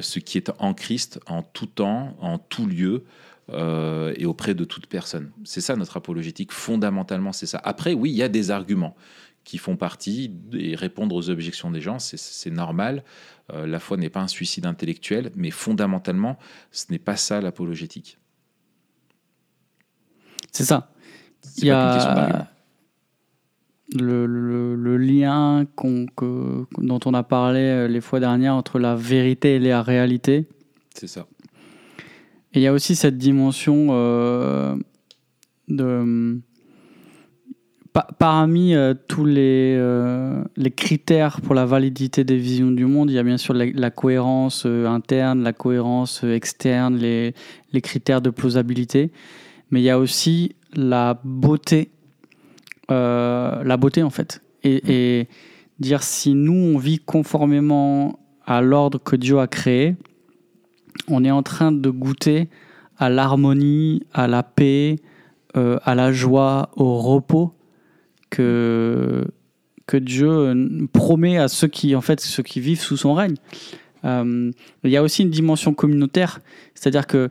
ce qui est en Christ en tout temps, en tout lieu. Euh, et auprès de toute personne. C'est ça notre apologétique, fondamentalement, c'est ça. Après, oui, il y a des arguments qui font partie et répondre aux objections des gens, c'est normal. la foi n'est pas un suicide intellectuel, mais fondamentalement, ce n'est pas ça l'apologétique. C'est ça. Il y a le, le, lien que, dont on a parlé euh, les fois dernières entre la vérité et la réalité. C'est ça. Et il y a aussi cette dimension euh, de. parmi euh, tous les, les critères pour la validité des visions du monde, il y a bien sûr la, cohérence interne, la cohérence externe, les, les critères de plausibilité, mais il y a aussi la beauté euh, la beauté en fait. Mm. Et, dire si nous on vit conformément à l'ordre que Dieu a créé, on est en train de goûter à l'harmonie, à la paix, euh, à la joie, au repos que, que Dieu promet à ceux qui, en fait, ceux qui vivent sous son règne. Euh, il y a aussi une dimension communautaire, c'est-à-dire que,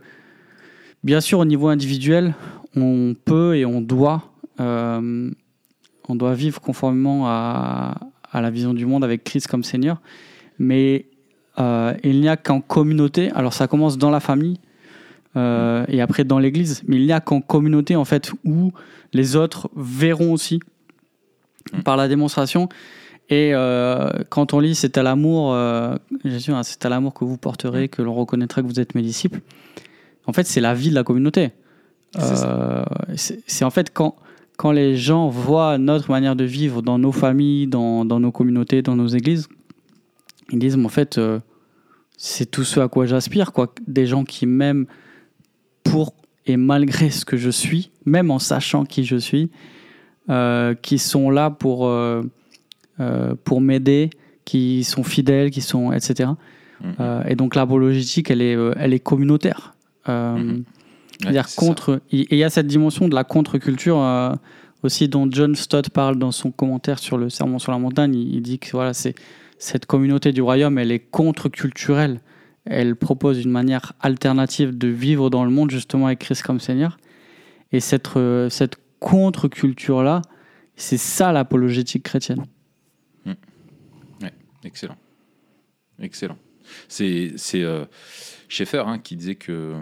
bien sûr, au niveau individuel, on peut et on doit, euh, on doit vivre conformément à, à, la vision du monde avec Christ comme Seigneur. Mais euh, il n'y a qu'en communauté. Alors ça commence dans la famille euh, et après dans l'Église, mais il n'y a qu'en communauté en fait où les autres verront aussi mm. par la démonstration. Et quand on lit c'est à l'amour, Jésus, hein, c'est à l'amour que vous porterez, mm. que l'on reconnaîtra que vous êtes mes disciples. En fait, c'est la vie de la communauté. Euh, c'est en fait quand, quand les gens voient notre manière de vivre dans nos familles, dans, dans nos communautés, dans nos églises, ils disent, en fait, euh, c'est tout ce à quoi j'aspire. quoi. Des gens qui m'aiment pour et malgré ce que je suis, même en sachant qui je suis, euh, qui sont là pour, pour m'aider, qui sont fidèles, qui sont, etc. Mm-hmm. et donc l'apologétique, elle est, elle est communautaire. Mm-hmm dire contre. Et il y a cette dimension de la contre-culture euh, aussi dont John Stott parle dans son commentaire sur le Sermon sur la montagne. Il, dit que voilà, c'est cette communauté du royaume, elle est contre-culturelle. Elle propose une manière alternative de vivre dans le monde, justement avec Christ comme Seigneur. Et cette, euh, cette contre-culture-là, c'est ça l'apologétique chrétienne. Mmh. Excellent. Excellent. C'est euh, Schaeffer hein, qui disait que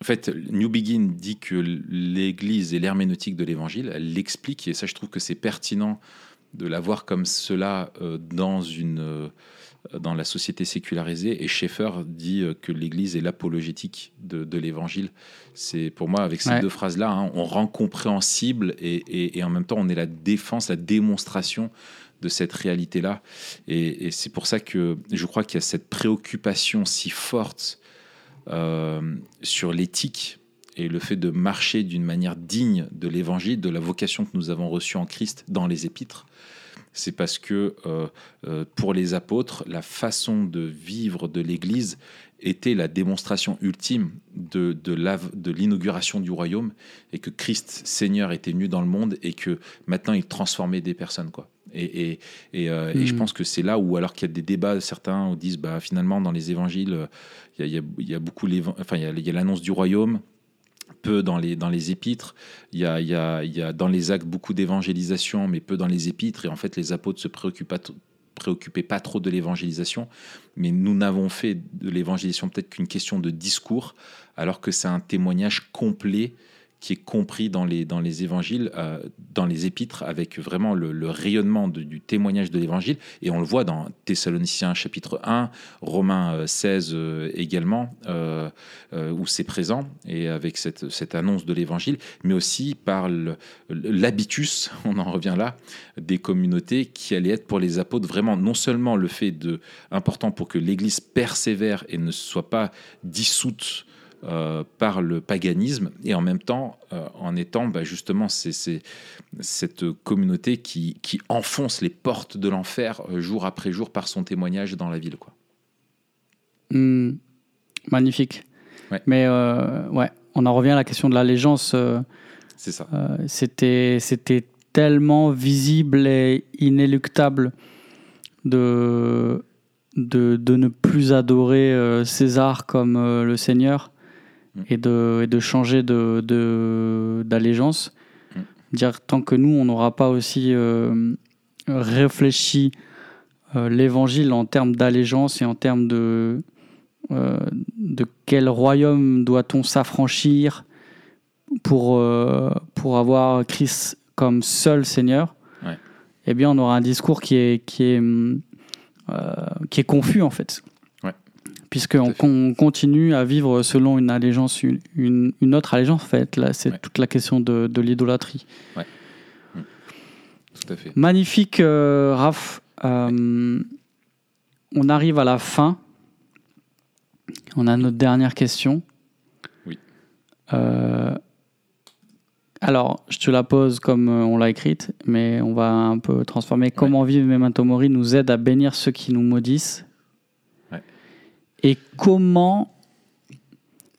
en fait, New Begin dit que l'Église est l'herméneutique de l'Évangile. Elle l'explique, et ça, je trouve que c'est pertinent de la voir comme cela euh, dans, une, euh, dans la société sécularisée. Et Schaeffer dit euh, que l'Église est l'apologétique de, l'Évangile. C'est pour moi, avec ces deux phrases-là, hein, on rend compréhensible et, et, en même temps, on est la défense, la démonstration de cette réalité-là. Et, et c'est pour ça que je crois qu'il y a cette préoccupation si forte euh, sur l'éthique et le fait de marcher d'une manière digne de l'évangile, de la vocation que nous avons reçue en Christ dans les épîtres, c'est parce que euh, euh, pour les apôtres, la façon de vivre de l'Église était la démonstration ultime de, de l'inauguration du royaume et que Christ Seigneur était venu dans le monde et que maintenant il transformait des personnes. Quoi. Et, et, euh, je hmm. pense que c'est là où, alors qu'il y a des débats, certains disent bah, finalement dans les évangiles, il y a, il y a beaucoup, enfin, il y a l'annonce du royaume, peu dans les, dans les épîtres. Il y, a, il, y a, y a dans les actes beaucoup d'évangélisation, mais peu dans les épîtres. Et en fait, les apôtres se préoccupaient pas trop de l'évangélisation. Mais nous n'avons fait de l'évangélisation peut-être qu'une question de discours, alors que c'est un témoignage complet qui est compris dans les, dans les évangiles, euh, dans les épîtres, avec vraiment le, rayonnement du témoignage de l'évangile. Et on le voit dans Thessaloniciens chapitre 1, Romains 16 euh, euh, également, où c'est présent, et avec cette, cette annonce de l'évangile, mais aussi par l'habitus, [LAUGHS] on en revient là, des communautés qui allaient être pour les apôtres vraiment non seulement le fait de important pour que l'Église persévère et ne soit pas dissoute euh, par le paganisme et en même temps euh, en étant bah, justement cette communauté qui, qui, enfonce les portes de l'enfer euh, jour après jour par son témoignage dans la ville. Quoi. Hmm. magnifique. Mais ouais, on en revient à la question de l'allégeance. c'est ça. c'était, c'était tellement visible et inéluctable de, de, de ne plus adorer César comme le Seigneur Et, de, et de changer d'allégeance. De, mm. Dire tant que nous, on n'aura pas aussi euh, réfléchi euh, l'évangile en termes d'allégeance et en termes de, euh, de quel royaume doit-on s'affranchir pour, pour avoir Christ comme seul Seigneur, eh bien, on aura un discours qui est, qui est, qui est confus en fait puisqu'on continue à vivre selon une allégeance, une, une autre allégeance en fait. Là, c'est toute la question de, de l'idolâtrie. Ouais. Mmh. Tout à fait. Magnifique, euh, Raph. Euh, on arrive à la fin. On a notre dernière question. Oui. Euh, alors, je te la pose comme on l'a écrite, mais on va un peu transformer. Comment vivre Memento Mori nous aide à bénir ceux qui nous maudissent? Et comment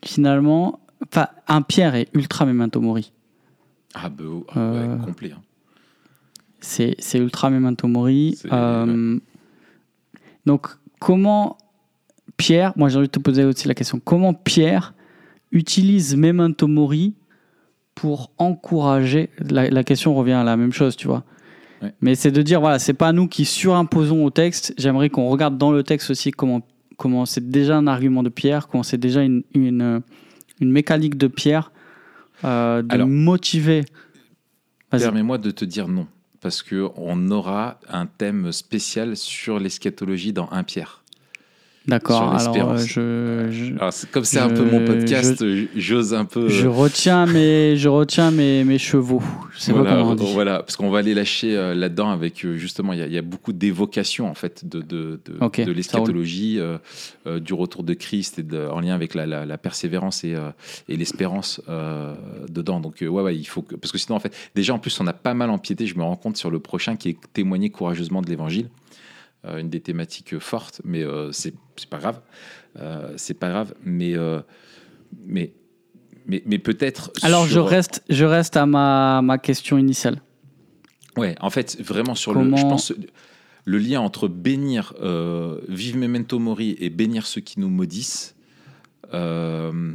finalement, enfin, un Pierre est ultra memento mori. Ah bah, euh, complet. Hein. C'est, ultra memento mori. Euh, donc comment Pierre, moi j'ai envie de te poser aussi la question, comment Pierre utilise memento mori pour encourager. La, la question revient à la même chose, tu vois. Ouais. Mais c'est de dire, voilà, c'est pas nous qui surimposons au texte. J'aimerais qu'on regarde dans le texte aussi comment comment c'est déjà un argument de Pierre, comment c'est déjà une, une, une mécanique de Pierre euh, de Alors, motiver. Permets-moi de te dire non, parce que on aura un thème spécial sur l'eschatologie dans 1 Pierre. D'accord. Alors, euh, je, je, Alors, c'est- comme c'est un peu mon podcast, j'ose un peu. je euh, retiens mes, je retiens mes, mes chevaux. Je voilà, pas comment on dit. voilà, parce qu'on va les lâcher euh, là-dedans avec euh, justement, il y, a- il y a beaucoup d'évocations en fait de, de, de, Ok, de ça l'eschatologie, euh, euh, du retour de Christ et de- en lien avec la, la- la persévérance et, euh, et l'espérance euh, dedans. Donc euh, ouais, ouais, il faut que parce que sinon en fait, déjà en plus on a pas mal empiété. Je me rends compte sur le prochain qui est témoigner courageusement de l'Évangile, Euh, une des thématiques euh, fortes, mais euh, c'est pas grave, Euh, c'est pas grave, mais euh, mais mais, mais peut-être. Alors, je reste, je reste à ma, ma question initiale. Ouais, en fait, vraiment sur le. Comment- Je pense le lien entre bénir, euh, vive memento mori et bénir ceux qui nous maudissent. euh,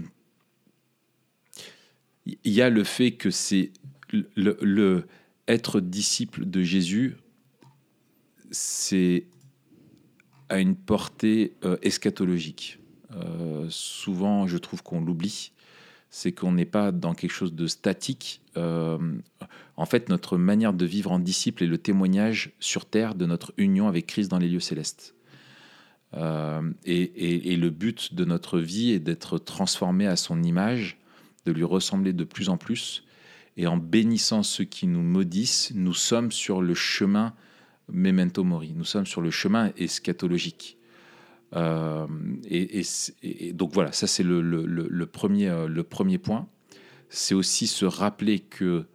Il y a le fait que c'est le- être disciple de Jésus, c'est à une portée euh, eschatologique. Euh, souvent, je trouve qu'on l'oublie. C'est qu'on n'est pas dans quelque chose de statique. Euh, en fait, notre manière de vivre en disciple est le témoignage sur terre de notre union avec Christ dans les lieux célestes. Et- et le but de notre vie est d'être transformé à son image, de lui ressembler de plus en plus. Et en bénissant ceux qui nous maudissent, nous sommes sur le chemin memento mori. Nous sommes sur le chemin eschatologique. Euh, et, donc voilà, ça c'est le premier, euh, le premier point. C'est aussi se rappeler que,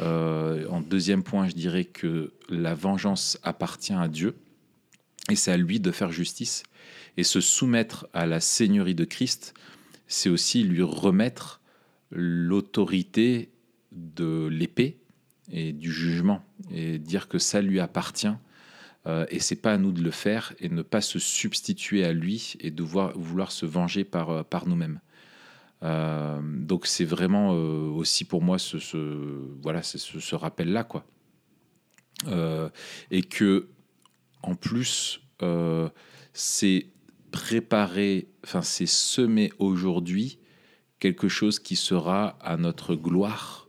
euh, en deuxième point, je dirais que la vengeance appartient à Dieu et c'est à lui de faire justice. Et se soumettre à la seigneurie de Christ, c'est aussi lui remettre l'autorité de l'épée et du jugement et dire que ça lui appartient euh, et c'est pas à nous de le faire et ne pas se substituer à lui et devoir vouloir se venger par, euh, par nous-mêmes. Euh, donc c'est vraiment euh, aussi pour moi ce, voilà ce, ce rappel là quoi et que en plus c'est préparer enfin c'est semer aujourd'hui quelque chose qui sera à notre gloire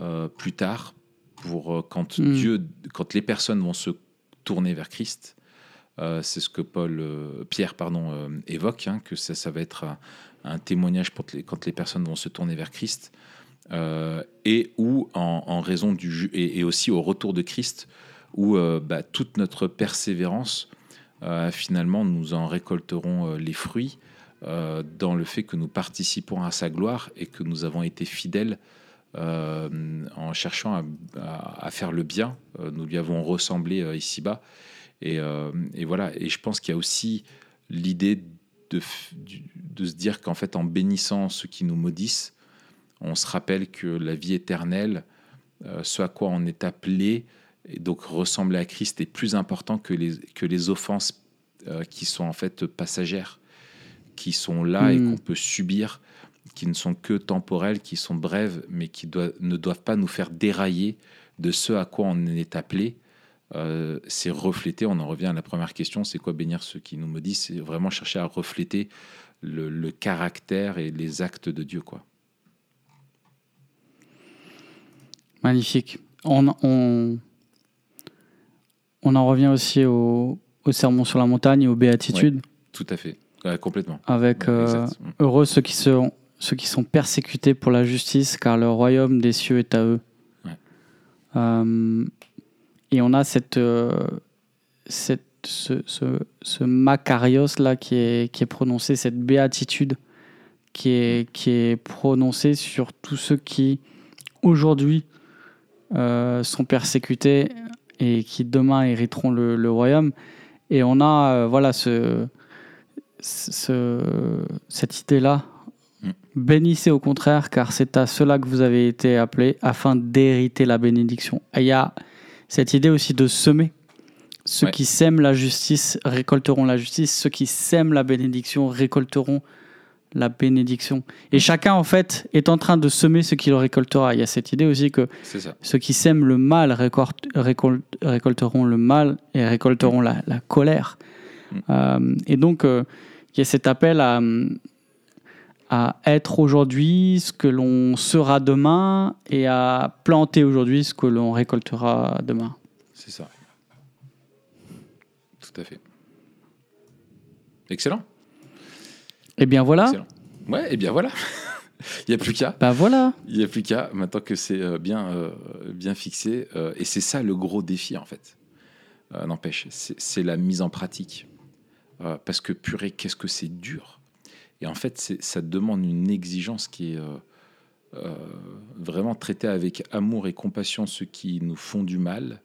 euh, plus tard pour euh, quand Mm. Dieu quand les personnes vont se tourner vers Christ euh, c'est ce que Paul euh, Pierre pardon euh, évoque hein, que ça, ça va être un, un témoignage pour les, quand les personnes vont se tourner vers Christ et ou en, en raison du et, et aussi au retour de Christ où bah, toute notre persévérance finalement nous en récolterons les fruits dans le fait que nous participons à sa gloire et que nous avons été fidèles en cherchant à, à- à faire le bien. Euh, nous lui avons ressemblé euh, ici-bas. Et, euh, et voilà. Et je pense qu'il y a aussi l'idée de, se dire qu'en fait, en bénissant ceux qui nous maudissent, on se rappelle que la vie éternelle, euh, ce à quoi on est appelé, et donc ressembler à Christ, est plus important que les, que les offenses euh, qui sont en fait passagères, qui sont là et Mm. qu'on peut subir, qui ne sont que temporelles, qui sont brèves, mais qui doivent- ne doivent pas nous faire dérailler de ce à quoi on est appelé. Euh, c'est refléter, on en revient à la première question, c'est quoi bénir ceux qui nous maudissent? C'est vraiment chercher à refléter le, le caractère et les actes de Dieu. quoi. Magnifique. On, on, on en revient aussi au, au sermon sur la montagne et aux béatitudes, Tout à fait, Ouais, complètement. avec euh, heureux ceux qui, sont, ceux qui sont persécutés pour la justice, car le royaume des cieux est à eux. Ouais. Euh, et on a cette, euh, cette, ce, ce, ce Makarios là qui est, qui est prononcé, cette béatitude qui est, qui est prononcée sur tous ceux qui aujourd'hui euh, sont persécutés et qui demain hériteront le, le royaume. Et on a voilà ce, ce, cette idée-là. Mm. Bénissez au contraire, car c'est à cela que vous avez été appelés, afin d'hériter la bénédiction. Et il y a cette idée aussi de semer. Ceux Ouais. qui sèment la justice récolteront la justice, ceux qui sèment la bénédiction récolteront la bénédiction. Et chacun, en fait, est en train de semer ce qu'il récoltera. Il y a cette idée aussi que ceux qui sèment le mal récolte- récolte- récolteront le mal et récolteront la, la colère. Mm. Euh, et donc, euh, il y a cet appel à, à être aujourd'hui ce que l'on sera demain et à planter aujourd'hui ce que l'on récoltera demain. C'est ça. Tout à fait. Excellent. Et bien voilà. Excellent. Ouais, et bien voilà. [LAUGHS] Il n'y a plus qu'à. Bah voilà. Il n'y a plus qu'à, maintenant que c'est euh, bien, euh, bien fixé. euh, et c'est ça le gros défi, en fait. Euh, N'empêche, c'est la mise en pratique. Parce que purée, qu'est-ce que c'est dur. Et en fait, ça demande une exigence qui est euh, euh, vraiment traiter avec amour et compassion ceux qui nous font du mal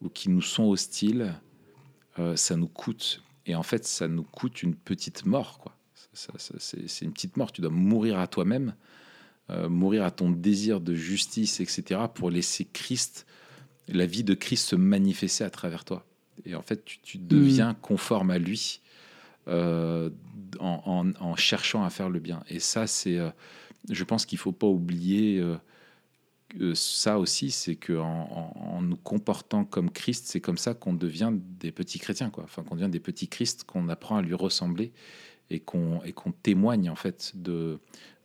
ou qui nous sont hostiles. euh, ça nous coûte. Et en fait, ça nous coûte une petite mort, quoi. C'est une petite mort. Tu dois mourir à toi-même euh, mourir à ton désir de justice, etc., pour laisser Christ, la vie de Christ se manifester à travers toi. Et en fait, tu, tu deviens conforme à lui euh, en, cherchant à faire le bien. Et ça, c'est, euh, je pense qu'il faut pas oublier euh, ça aussi, c'est que en, en- en nous comportant comme Christ, c'est comme ça qu'on devient des petits chrétiens, quoi. Enfin, qu'on devient des petits Christ, qu'on apprend à lui ressembler et qu'on et qu'on témoigne en fait de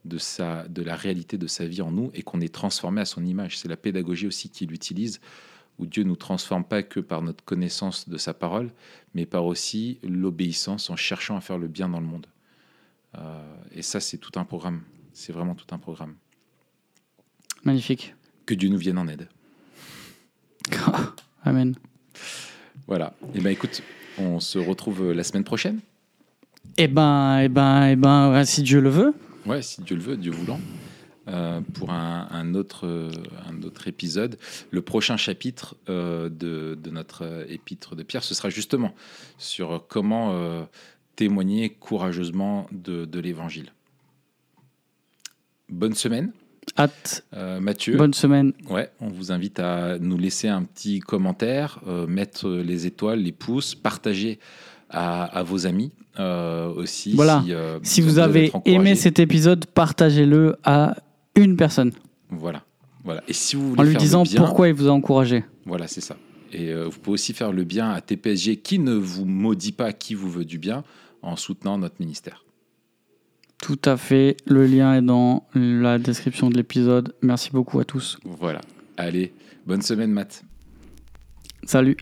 de, sa, de la réalité de sa vie en nous et qu'on est transformé à son image. C'est la pédagogie aussi qu'il utilise, où Dieu nous transforme pas que par notre connaissance de sa parole, mais par aussi l'obéissance en cherchant à faire le bien dans le monde. Euh, et ça, c'est tout un programme. C'est vraiment tout un programme. Magnifique. Que Dieu nous vienne en aide. [LAUGHS] Amen. Voilà. Et ben écoute, on se retrouve la semaine prochaine. Eh ben, eh ben, eh ben, si Dieu le veut. Ouais, si Dieu le veut, Dieu voulant, euh, pour un, un autre, un autre épisode. Le prochain chapitre euh, de, de notre épître de Pierre, ce sera justement sur comment euh, témoigner courageusement de, de l'Évangile. Bonne semaine, Hâte. euh, Mathieu. Bonne semaine. Ouais, on vous invite à nous laisser un petit commentaire, euh, mettre les étoiles, les pouces, partager à, à vos amis euh, aussi. Voilà. Si, vous avez aimé cet épisode, partagez-le à une personne Voilà. Voilà. Et si vous voulez en lui faire disant le bien, pourquoi il vous a encouragé. voilà, c'est ça. Et euh, vous pouvez aussi faire le bien à TPSG qui ne vous maudit pas, qui vous veut du bien, en soutenant notre ministère. Tout à fait. Le lien est dans la description de l'épisode. Merci beaucoup à tous. Voilà. Allez, bonne semaine, Matt. Salut.